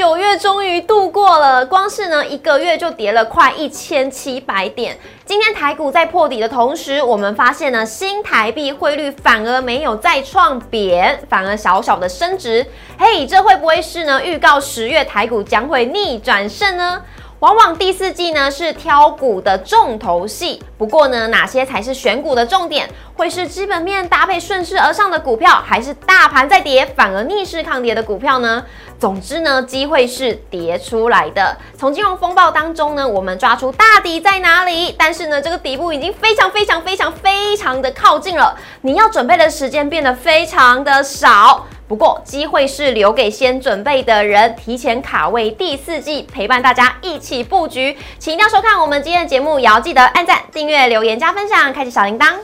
九月终于度过了，光是呢一个月就跌了快一千七百点。今天台股在破底的同时，我们发现呢新台币汇率反而没有再创贬，反而小小的升值。嘿，这会不会是呢预告十月台股将会逆转胜呢？往往第四季呢是挑股的重头戏，不过呢，哪些才是选股的重点？会是基本面搭配顺势而上的股票，还是大盘在跌反而逆势抗跌的股票呢？总之呢，机会是跌出来的。从金融风暴当中呢，我们抓出大底在哪里？但是呢，这个底部已经非常非常非常非常的靠近了，你要准备的时间变得非常的少。不过，机会是留给先准备的人，提前卡位第四季，陪伴大家一起布局。请一定要收看我们今天的节目，也要记得按赞、订阅、留言、加分享，开启小铃铛。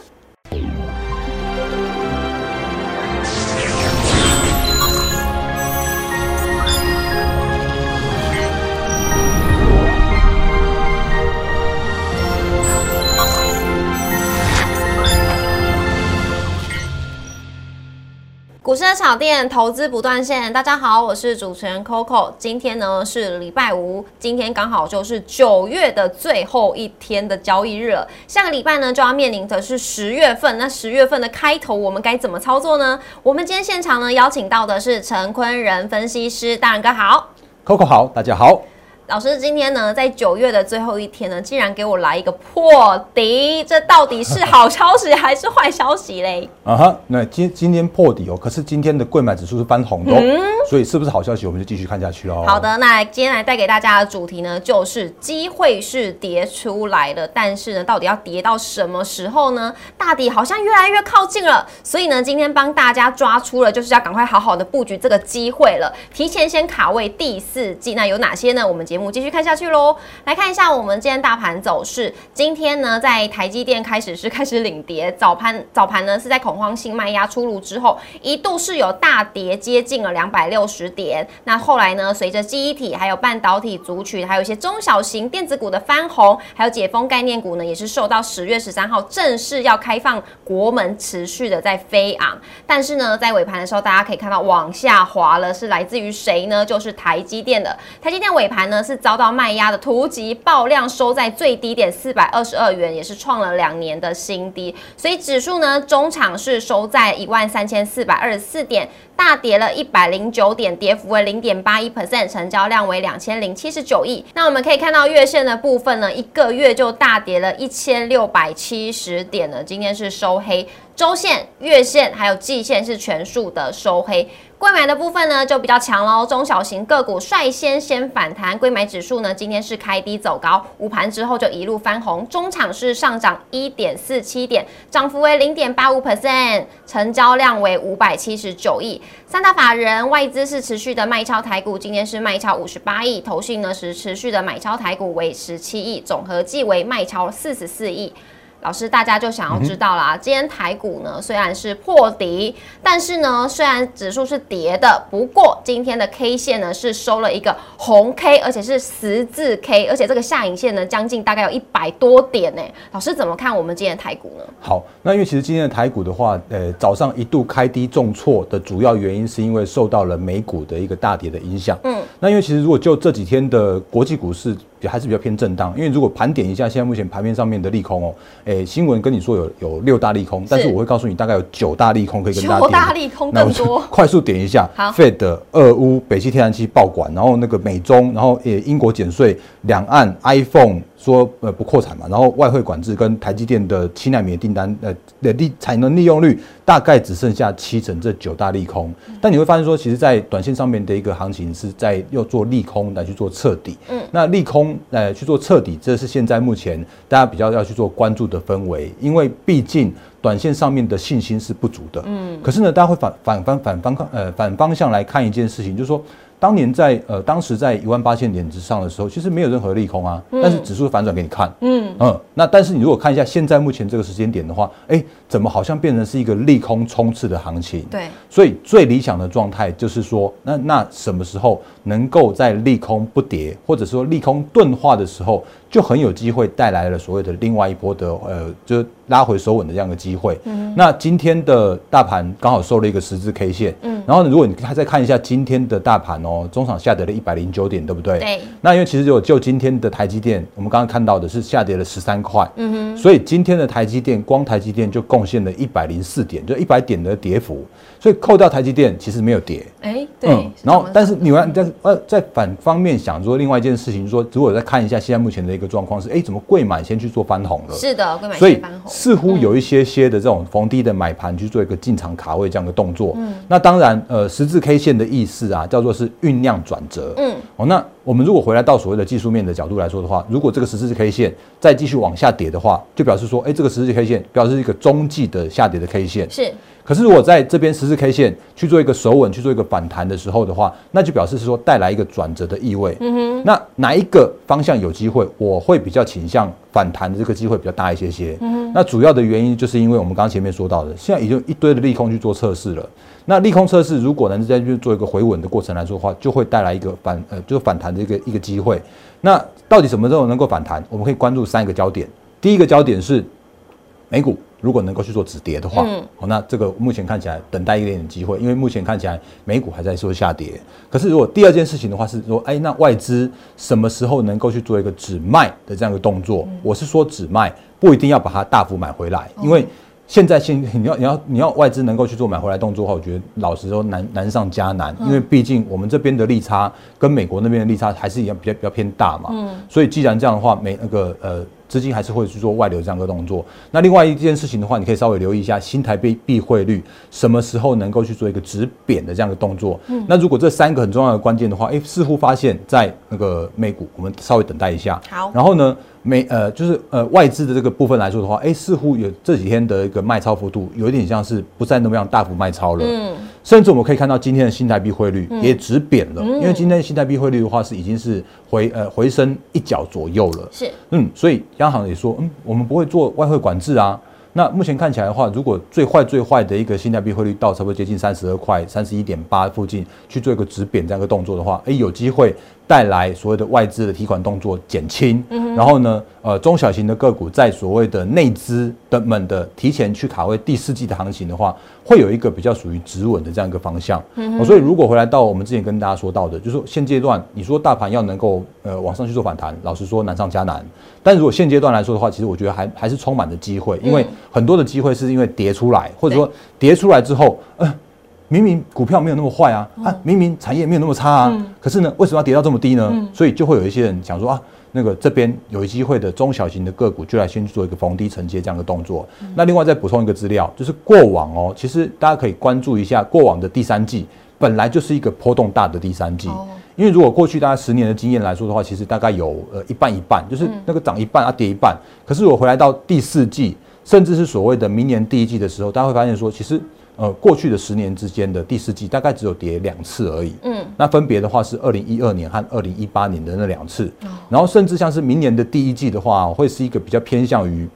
股市的炒店，投资不断线。大家好，我是主持人 Coco。今天呢是礼拜五，今天刚好就是九月的最后一天的交易日了。下个礼拜呢就要面临的是十月份，那十月份的开头我们该怎么操作呢？我们今天现场呢邀请到的是陈坤仁分析师，大人哥好，Coco 好，大家好。老师今天呢，在九月的最后一天呢，竟然给我来一个破底，这到底是好消息还是坏消息嘞？啊哈，那今今天破底哦，可是今天的贵买指数是翻红的嗯，所以是不是好消息？我们就继续看下去哦。好的，那今天来带给大家的主题呢，就是机会是跌出来了，但是呢，到底要跌到什么时候呢？大底好像越来越靠近了，所以呢，今天帮大家抓出了就是要赶快好好的布局这个机会了，提前先卡位第四季。那有哪些呢？我们节节目继续看下去喽。来看一下我们今天大盘走势，今天呢，在台积电开始是开始领跌，早盘早盘呢是在恐。恐慌性卖压出炉之后，一度是有大跌接近了两百六十点。那后来呢，随着记忆体、还有半导体族群，还有一些中小型电子股的翻红，还有解封概念股呢，也是受到十月十三号正式要开放国门，持续的在飞昂。但是呢，在尾盘的时候，大家可以看到往下滑了，是来自于谁呢？就是台积电的。台积电尾盘呢是遭到卖压的突击，爆量收在最低点四百二十二元，也是创了两年的新低。所以指数呢，中场。是收在一万三千四百二十四点，大跌了一百零九点，跌幅为零点八一 percent，成交量为两千零七十九亿。那我们可以看到月线的部分呢，一个月就大跌了一千六百七十点了，今天是收黑。周线、月线还有季线是全数的收黑。贵买的部分呢就比较强喽，中小型个股率先先反弹，贵买指数呢今天是开低走高，午盘之后就一路翻红，中场是上涨一点四七点，涨幅为零点八五 percent，成交量为五百七十九亿，三大法人外资是持续的卖超台股，今天是卖超五十八亿，投信呢是持续的买超台股为十七亿，总合计为卖超四十四亿。老师，大家就想要知道啦。今天台股呢虽然是破底，但是呢虽然指数是跌的，不过今天的 K 线呢是收了一个红 K，而且是十字 K，而且这个下影线呢将近大概有一百多点呢。老师怎么看我们今天的台股呢？好，那因为其实今天的台股的话，呃，早上一度开低重挫的主要原因是因为受到了美股的一个大跌的影响。嗯，那因为其实如果就这几天的国际股市。也还是比较偏震荡，因为如果盘点一下现在目前盘面上面的利空哦，诶，新闻跟你说有有六大利空，但是我会告诉你大概有九大利空可以跟大家点。九大利空更多，快速点一下。好，Fed、俄乌、北汽天然气爆管，然后那个美中，然后也英国减税，两岸 iPhone。说呃不扩产嘛，然后外汇管制跟台积电的七纳米的订单呃的利产能利用率大概只剩下七成，这九大利空。但你会发现说，其实，在短线上面的一个行情是在要做利空来去做彻底。嗯，那利空呃去做彻底，这是现在目前大家比较要去做关注的氛围，因为毕竟短线上面的信心是不足的。嗯，可是呢，大家会反反方反方看呃反方向来看一件事情，就是说。当年在呃，当时在一万八千点之上的时候，其实没有任何利空啊，但是指数反转给你看，嗯。嗯，那但是你如果看一下现在目前这个时间点的话，哎，怎么好像变成是一个利空冲刺的行情？对，所以最理想的状态就是说，那那什么时候能够在利空不跌，或者说利空钝化的时候，就很有机会带来了所谓的另外一波的呃，就拉回手稳的这样的机会。嗯那今天的大盘刚好收了一个十字 K 线，嗯，然后，如果你再看一下今天的大盘哦，中场下跌了一百零九点，对不对？对。那因为其实就就今天的台积电，我们刚刚看到的是下跌了十三块，嗯哼，所以今天的台积电光台积电就贡献了一百零四点，就一百点的跌幅，所以扣掉台积电其实没有跌。哎，对。然后，但是你们但是呃，在反方面想说另外一件事情，说如果再看一下现在目前的一个状况是，哎，怎么贵买先去做翻红了？是的，贵买所以似乎有一些些的这种逢低的买盘去做一个进场卡位这样的动作。嗯，那当然，呃，十字 K 线的意思啊，叫做是酝酿转折。嗯，哦，那我们如果回来到所谓的技术面的角度来说的话，如果这个十字 K 线再继续往下跌的话，就表示说，哎，这个十字 K 线表示一个中继的下跌的 K 线。是。可是如果在这边十四 K 线去做一个守稳，去做一个反弹的时候的话，那就表示是说带来一个转折的意味。嗯哼。那哪一个方向有机会？我会比较倾向反弹的这个机会比较大一些些。嗯哼。那主要的原因就是因为我们刚刚前面说到的，现在已经一堆的利空去做测试了。那利空测试如果能在去做一个回稳的过程来说的话，就会带来一个反呃就是反弹的一个一个机会。那到底什么时候能够反弹？我们可以关注三个焦点。第一个焦点是美股。如果能够去做止跌的话，好，那这个目前看起来等待一点点机会，因为目前看起来美股还在说下跌。可是如果第二件事情的话是说，哎，那外资什么时候能够去做一个止卖的这样一个动作？我是说止卖，不一定要把它大幅买回来，因为现在现你要你要你要外资能够去做买回来动作的话，我觉得老实说难难上加难，因为毕竟我们这边的利差跟美国那边的利差还是一样比较比较偏大嘛。嗯，所以既然这样的话，美那个呃。资金还是会去做外流这样的动作。那另外一件事情的话，你可以稍微留意一下新台币币汇率什么时候能够去做一个止贬的这样的动作。嗯，那如果这三个很重要的关键的话，哎，似乎发现在那个美股，我们稍微等待一下。好，然后呢，美呃就是呃外资的这个部分来说的话，哎，似乎有这几天的一个卖超幅度有一点像是不再那么样大幅卖超了。嗯。甚至我们可以看到今天的新台币汇率也止贬了，因为今天新台币汇率的话是已经是回呃回升一角左右了。是，嗯，所以央行也说，嗯，我们不会做外汇管制啊。那目前看起来的话，如果最坏最坏的一个新台币汇率到差不多接近三十二块、三十一点八附近去做一个止贬这样一个动作的话，哎，有机会带来所谓的外资的提款动作减轻，然后呢，呃，中小型的个股在所谓的内资的们的提前去卡位第四季的行情的话，会有一个比较属于止稳的这样一个方向。嗯，所以如果回来到我们之前跟大家说到的，就是说现阶段你说大盘要能够呃往上去做反弹，老实说难上加难。但如果现阶段来说的话，其实我觉得还还是充满着机会，因为很多的机会是因为跌出来，或者说跌出来之后，呃，明明股票没有那么坏啊，啊，明明产业没有那么差啊，可是呢，为什么要跌到这么低呢？所以就会有一些人想说啊，那个这边有机会的中小型的个股，就来先去做一个逢低承接这样的动作。那另外再补充一个资料，就是过往哦，其实大家可以关注一下过往的第三季，本来就是一个波动大的第三季。因为如果过去大概十年的经验来说的话，其实大概有呃一半一半，就是那个涨一半啊跌一半。可是我回来到第四季，甚至是所谓的明年第一季的时候，大家会发现说，其实呃过去的十年之间的第四季大概只有跌两次而已。嗯，那分别的话是二零一二年和二零一八年的那两次。然后甚至像是明年的第一季的话，会是一个比较偏向于。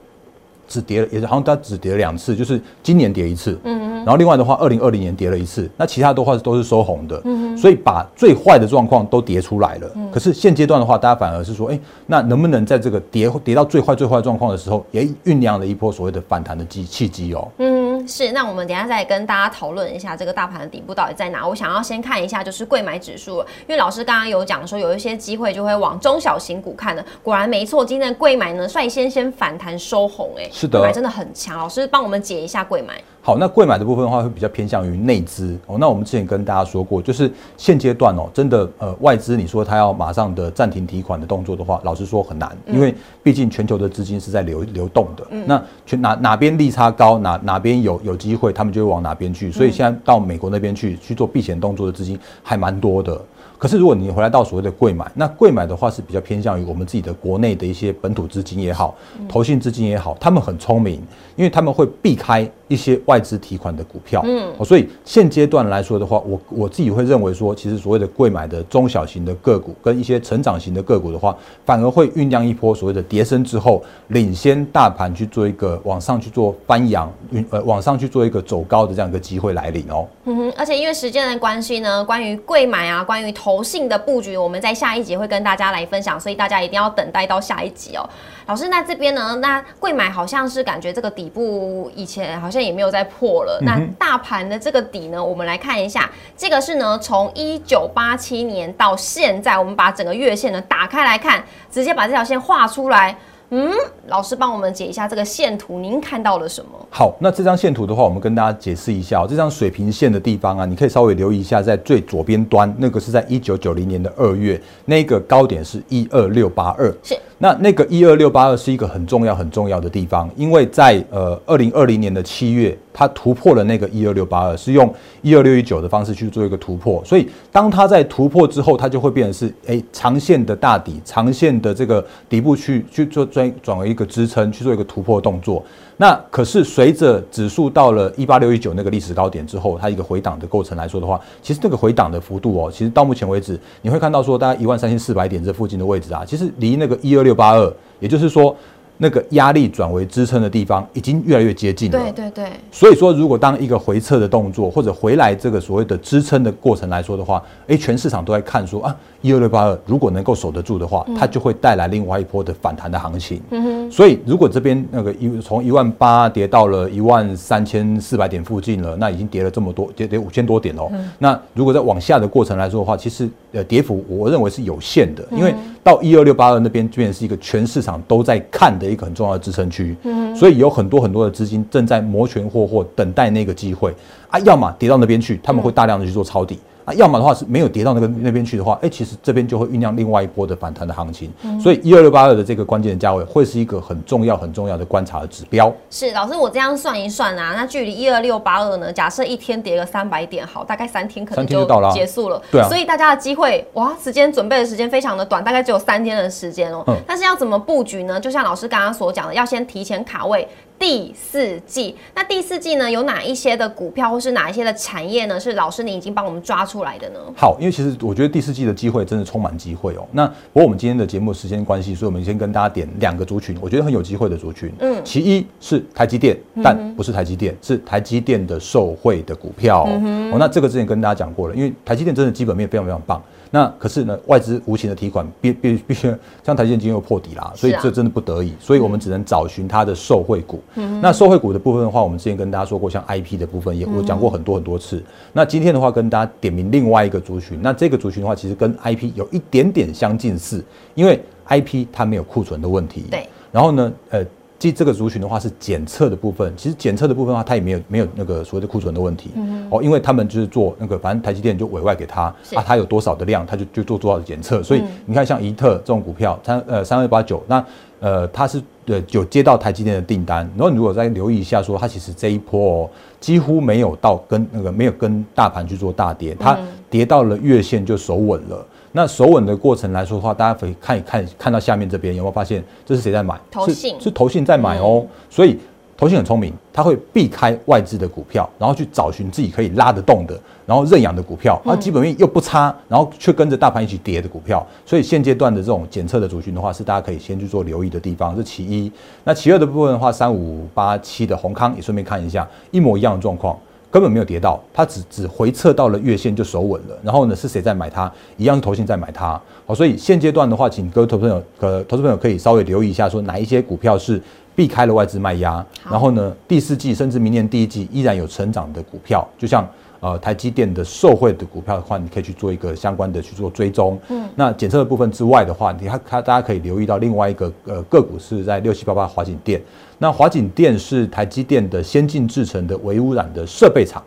只跌了，也是好像它只跌了两次，就是今年跌一次，嗯，然后另外的话，二零二零年跌了一次，那其他的话都是收红的，嗯，所以把最坏的状况都跌出来了。可是现阶段的话，大家反而是说，哎，那能不能在这个跌跌到最坏最坏状况的时候，也酝酿了一波所谓的反弹的机契机哦？嗯，是。那我们等下再跟大家讨论一下这个大盘的底部到底在哪。我想要先看一下就是贵买指数，因为老师刚刚有讲说有一些机会就会往中小型股看的，果然没错，今天的贵买呢率先先反弹收红，哎。是的，真的很强。老师帮我们解一下贵买。好，那贵买的部分的话，会比较偏向于内资哦。那我们之前跟大家说过，就是现阶段哦，真的呃，外资你说他要马上的暂停提款的动作的话，老实说很难，因为毕竟全球的资金是在流流动的。那全哪哪边利差高，哪哪边有有机会，他们就会往哪边去。所以现在到美国那边去去做避险动作的资金还蛮多的。可是如果你回来到所谓的贵买，那贵买的话是比较偏向于我们自己的国内的一些本土资金也好，投信资金也好，他们很聪明，因为他们会避开一些外资提款的股票，嗯，所以现阶段来说的话，我我自己会认为说，其实所谓的贵买的中小型的个股跟一些成长型的个股的话，反而会酝酿一波所谓的跌升之后，领先大盘去做一个往上去做翻扬，呃往上去做一个走高的这样一个机会来临哦。嗯哼，而且因为时间的关系呢，关于贵买啊，关于投信的布局，我们在下一集会跟大家来分享，所以大家一定要等待到下一集哦。老师，那这边呢？那贵买好像是感觉这个底部以前好像也没有再破了。那大盘的这个底呢？我们来看一下，这个是呢，从一九八七年到现在，我们把整个月线呢打开来看，直接把这条线画出来。嗯，老师帮我们解一下这个线图，您看到了什么？好，那这张线图的话，我们跟大家解释一下，这张水平线的地方啊，你可以稍微留意一下，在最左边端那个是在一九九零年的二月，那个高点是一二六八二。是。那那个一二六八二是一个很重要很重要的地方，因为在呃二零二零年的七月，它突破了那个一二六八二，是用一二六一九的方式去做一个突破，所以当它在突破之后，它就会变成是哎长线的大底，长线的这个底部去去做转转为一个支撑，去做一个突破动作。那可是随着指数到了一八六一九那个历史高点之后，它一个回档的构成来说的话，其实这个回档的幅度哦，其实到目前为止，你会看到说大概一万三千四百点这附近的位置啊，其实离那个一二六八二，也就是说。那个压力转为支撑的地方已经越来越接近了。对对对。所以说，如果当一个回撤的动作或者回来这个所谓的支撑的过程来说的话，哎，全市场都在看说啊，一二六八二如果能够守得住的话，它就会带来另外一波的反弹的行情。嗯哼。所以如果这边那个一从一万八跌到了一万三千四百点附近了，那已经跌了这么多，跌跌五千多点哦。那如果在往下的过程来说的话，其实呃跌幅我认为是有限的，因为到一二六八二那边，居然是一个全市场都在看的。一个很重要的支撑区，嗯，所以有很多很多的资金正在摩拳霍霍，等待那个机会啊，要么跌到那边去，他们会大量的去做抄底。啊，要么的话是没有跌到那个那边去的话，哎，其实这边就会酝酿另外一波的反弹的行情。所以一二六八二的这个关键的价位会是一个很重要很重要的观察的指标。是老师，我这样算一算啊，那距离一二六八二呢？假设一天跌个三百点，好，大概三天可能就到了结束了。对啊。所以大家的机会哇，时间准备的时间非常的短，大概只有三天的时间哦。嗯。但是要怎么布局呢？就像老师刚刚所讲的，要先提前卡位。第四季，那第四季呢，有哪一些的股票或是哪一些的产业呢？是老师你已经帮我们抓出来的呢？好，因为其实我觉得第四季的机会真的充满机会哦。那不过我们今天的节目时间关系，所以我们先跟大家点两个族群，我觉得很有机会的族群。嗯，其一是台积电，但不是台积电，是台积电的受惠的股票。哦，那这个之前跟大家讲过了，因为台积电真的基本面非常非常棒。那可是呢，外资无情的提款必必必须像台积电今天又破底啦，所以这真的不得已，所以我们只能找寻它的受惠股。那受惠股的部分的话，我们之前跟大家说过，像 IP 的部分也我讲过很多很多次。那今天的话，跟大家点名另外一个族群，那这个族群的话，其实跟 IP 有一点点相近似，因为 IP 它没有库存的问题。对。然后呢，呃。即这个族群的话是检测的部分，其实检测的部分的话，它也没有没有那个所谓的库存的问题哦，因为他们就是做那个，反正台积电就委外给他啊，他有多少的量，他就就做多少的检测，所以你看像怡特这种股票，三呃三二八九，那呃它是呃有接到台积电的订单，然后你如果再留意一下，说它其实这一波哦几乎没有到跟那个没有跟大盘去做大跌，它跌到了月线就守稳了。那守稳的过程来说的话，大家可以看一看，看到下面这边有没有发现，这是谁在买？投信是投信在买哦。所以投信很聪明，他会避开外资的股票，然后去找寻自己可以拉得动的，然后认养的股票，它基本面又不差，然后却跟着大盘一起跌的股票。所以现阶段的这种检测的族群的话，是大家可以先去做留意的地方，是其一。那其二的部分的话，三五八七的宏康也顺便看一下，一模一样的状况。根本没有跌到，它只只回撤到了月线就守稳了。然后呢，是谁在买它？一样是投信在买它。好，所以现阶段的话，请各位投资朋友、呃，投资朋友可以稍微留意一下，说哪一些股票是避开了外资卖压。然后呢，第四季甚至明年第一季依然有成长的股票，就像呃台积电的受惠的股票的话，你可以去做一个相关的去做追踪。嗯，那检测的部分之外的话，你看它大家可以留意到另外一个呃个股是在六七八八华景电。那华景电是台积电的先进制程的微污染的设备厂。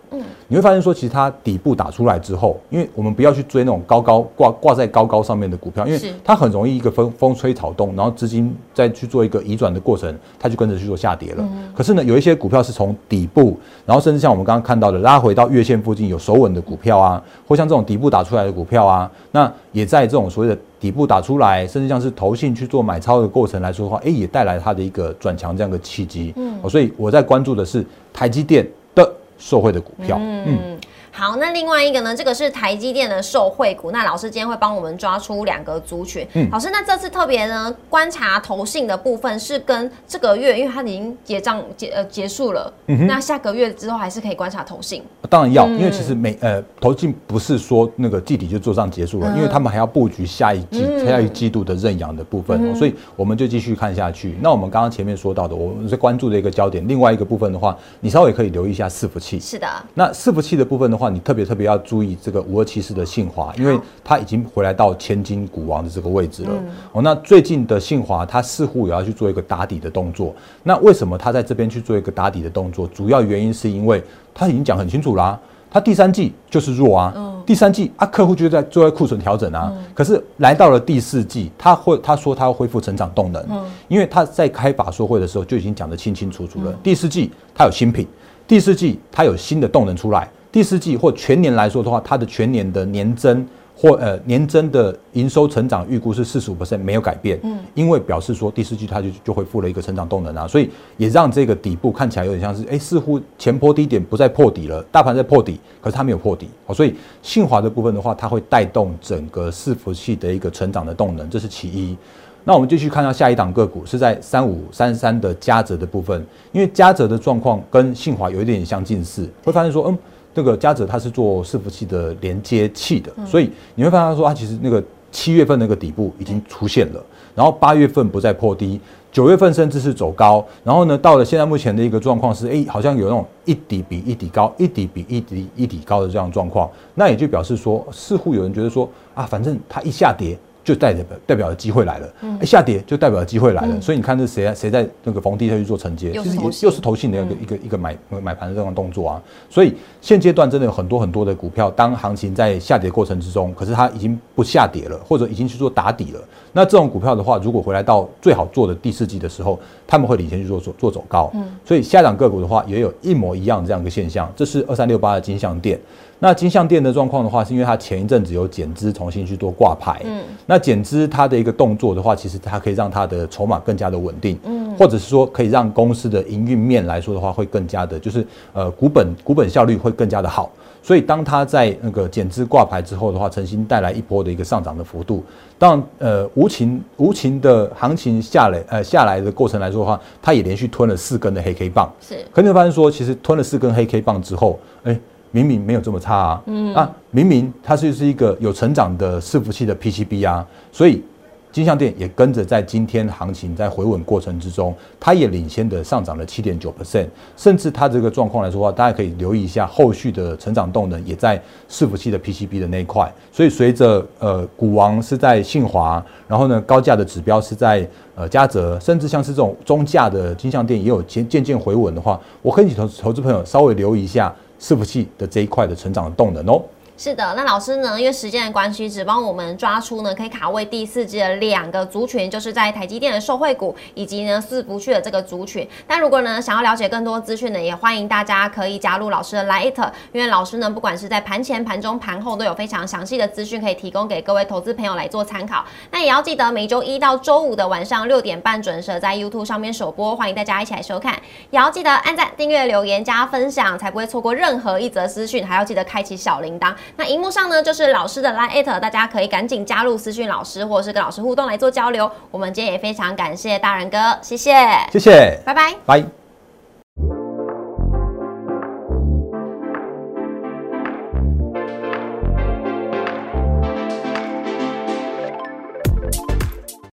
嗯，你你会发现说，其实它底部打出来之后，因为我们不要去追那种高高挂挂在高高上面的股票，因为它很容易一个风风吹草动，然后资金再去做一个移转的过程，它就跟着去做下跌了。可是呢，有一些股票是从底部，然后甚至像我们刚刚看到的拉回到月线附近有守稳的股票啊，或像这种底部打出来的股票啊，那也在这种所谓的底部打出来，甚至像是投信去做买超的过程来说的话，哎，也带来它的一个转强这样的契机。嗯，所以我在关注的是台积电的受惠的股票。嗯嗯，好，那另外一个呢，这个是台积电的受惠股。那老师今天会帮我们抓出两个族群。嗯老师，那这次特别呢观察投信的部分是跟这个月，因为它已经结账结呃结束了，嗯那下个月之后还是可以观察投信。当然要，嗯因为其实每呃投信不是说那个季底就做账结束了，嗯因为他们还要布局下一季、嗯下一季度的认养的部分、所以我们就继续看下去。那我们刚刚前面说到的，我们是关注的一个焦点，另外一个部分的话，你稍微可以留意一下伺服器。是的，那伺服器的部分的话，你特别特别要注意这个五二七四的信华，因为它已经回来到千金股王的这个位置了。嗯哦，那最近的信华，它似乎也要去做一个打底的动作。那为什么它在这边去做一个打底的动作？主要原因是因为它已经讲很清楚啦、它第三季就是弱啊，嗯第三季啊，客户就在做在库存调整啊。可是来到了第四季，他会他说他要恢复成长动能，嗯因为他在开法说会的时候就已经讲得清清楚楚了。第四季它有新品，第四季它有新的动能出来，第四季或全年来说的话，它的全年的年增。或呃年增的营收成长预估是四十五没有改变，嗯，因为表示说第四季它就就恢复了一个成长动能啊，所以也让这个底部看起来有点像是，哎，似乎前坡低点不再破底了，大盘在破底，可是它没有破底，好，所以信华的部分的话，它会带动整个伺服器的一个成长的动能，这是其一。那我们继续看到下一档个股是在三五三三的嘉泽的部分，因为嘉泽的状况跟信华有一点相近似，会发现说，嗯，这个嘉泽它是做伺服器的连接器的，所以你会发现说，它其实那个七月份那个底部已经出现了，然后八月份不再破低，九月份甚至是走高，然后呢，到了现在目前的一个状况是，哎，好像有那种一底比一底高，一底比一底一底高的这样状况，那也就表示说，似乎有人觉得说，啊，反正它一下跌。就代表代表了机会来了，一下跌就代表了机会来了，所以你看这谁谁在那个逢低下去做承接，其实也又是投信。又是投信的一个一个一个买买盘的这种动作啊，所以现阶段真的有很多很多的股票，当行情在下跌过程之中，可是它已经不下跌了，或者已经去做打底了，那这种股票的话，如果回来到最好做的第四季的时候，他们会领先去做做做走高，所以下涨个股的话也有一模一样这样一个现象，这是二三六八的金象店。那金项店的状况的话，是因为它前一阵子有减资，重新去做挂牌。嗯，那减资它的一个动作的话，其实它可以让它的筹码更加的稳定。嗯，或者是说可以让公司的营运面来说的话，会更加的，就是呃股本股本效率会更加的好。所以当它在那个减资挂牌之后的话，曾经带来一波的一个上涨的幅度。当然，呃，无情无情的行情下来，呃下来的过程来说的话，它也连续吞了四根的黑 K 棒。是可你会发现说，其实吞了四根黑 K 棒之后，哎、明明没有这么差啊，嗯。啊，明明它就是一个有成长的伺服器的 PCB 啊，所以金项店也跟着在今天行情在回稳过程之中，它也领先的上涨了七点九 percent，甚至它这个状况来说的话，大家可以留意一下后续的成长动能也在伺服器的 PCB 的那一块，所以随着呃股王是在信华，然后呢高价的指标是在呃嘉泽，甚至像是这种中价的金项店也有渐渐渐回稳的话，我可以请投投资朋友稍微留意一下伺服器的这一块的成长动能哦。是的，那老师呢？因为时间的关系，只帮我们抓出呢可以卡位第四季的两个族群，就是在台积电的受惠股，以及呢四不去的这个族群。但如果呢想要了解更多资讯呢，也欢迎大家可以加入老师的 Lite，因为老师呢不管是在盘前、盘中、盘后都有非常详细的资讯可以提供给各位投资朋友来做参考。那也要记得每周一到周五的晚上六点半准时在 YouTube 上面首播，欢迎大家一起来收看。也要记得按赞、订阅、留言、加分享，才不会错过任何一则资讯。还要记得开启小铃铛。那荧幕上呢就是老师的 Line，大家可以赶紧加入私讯老师，或者是跟老师互动来做交流。我们今天也非常感谢大人哥，谢谢，谢谢，拜拜。拜。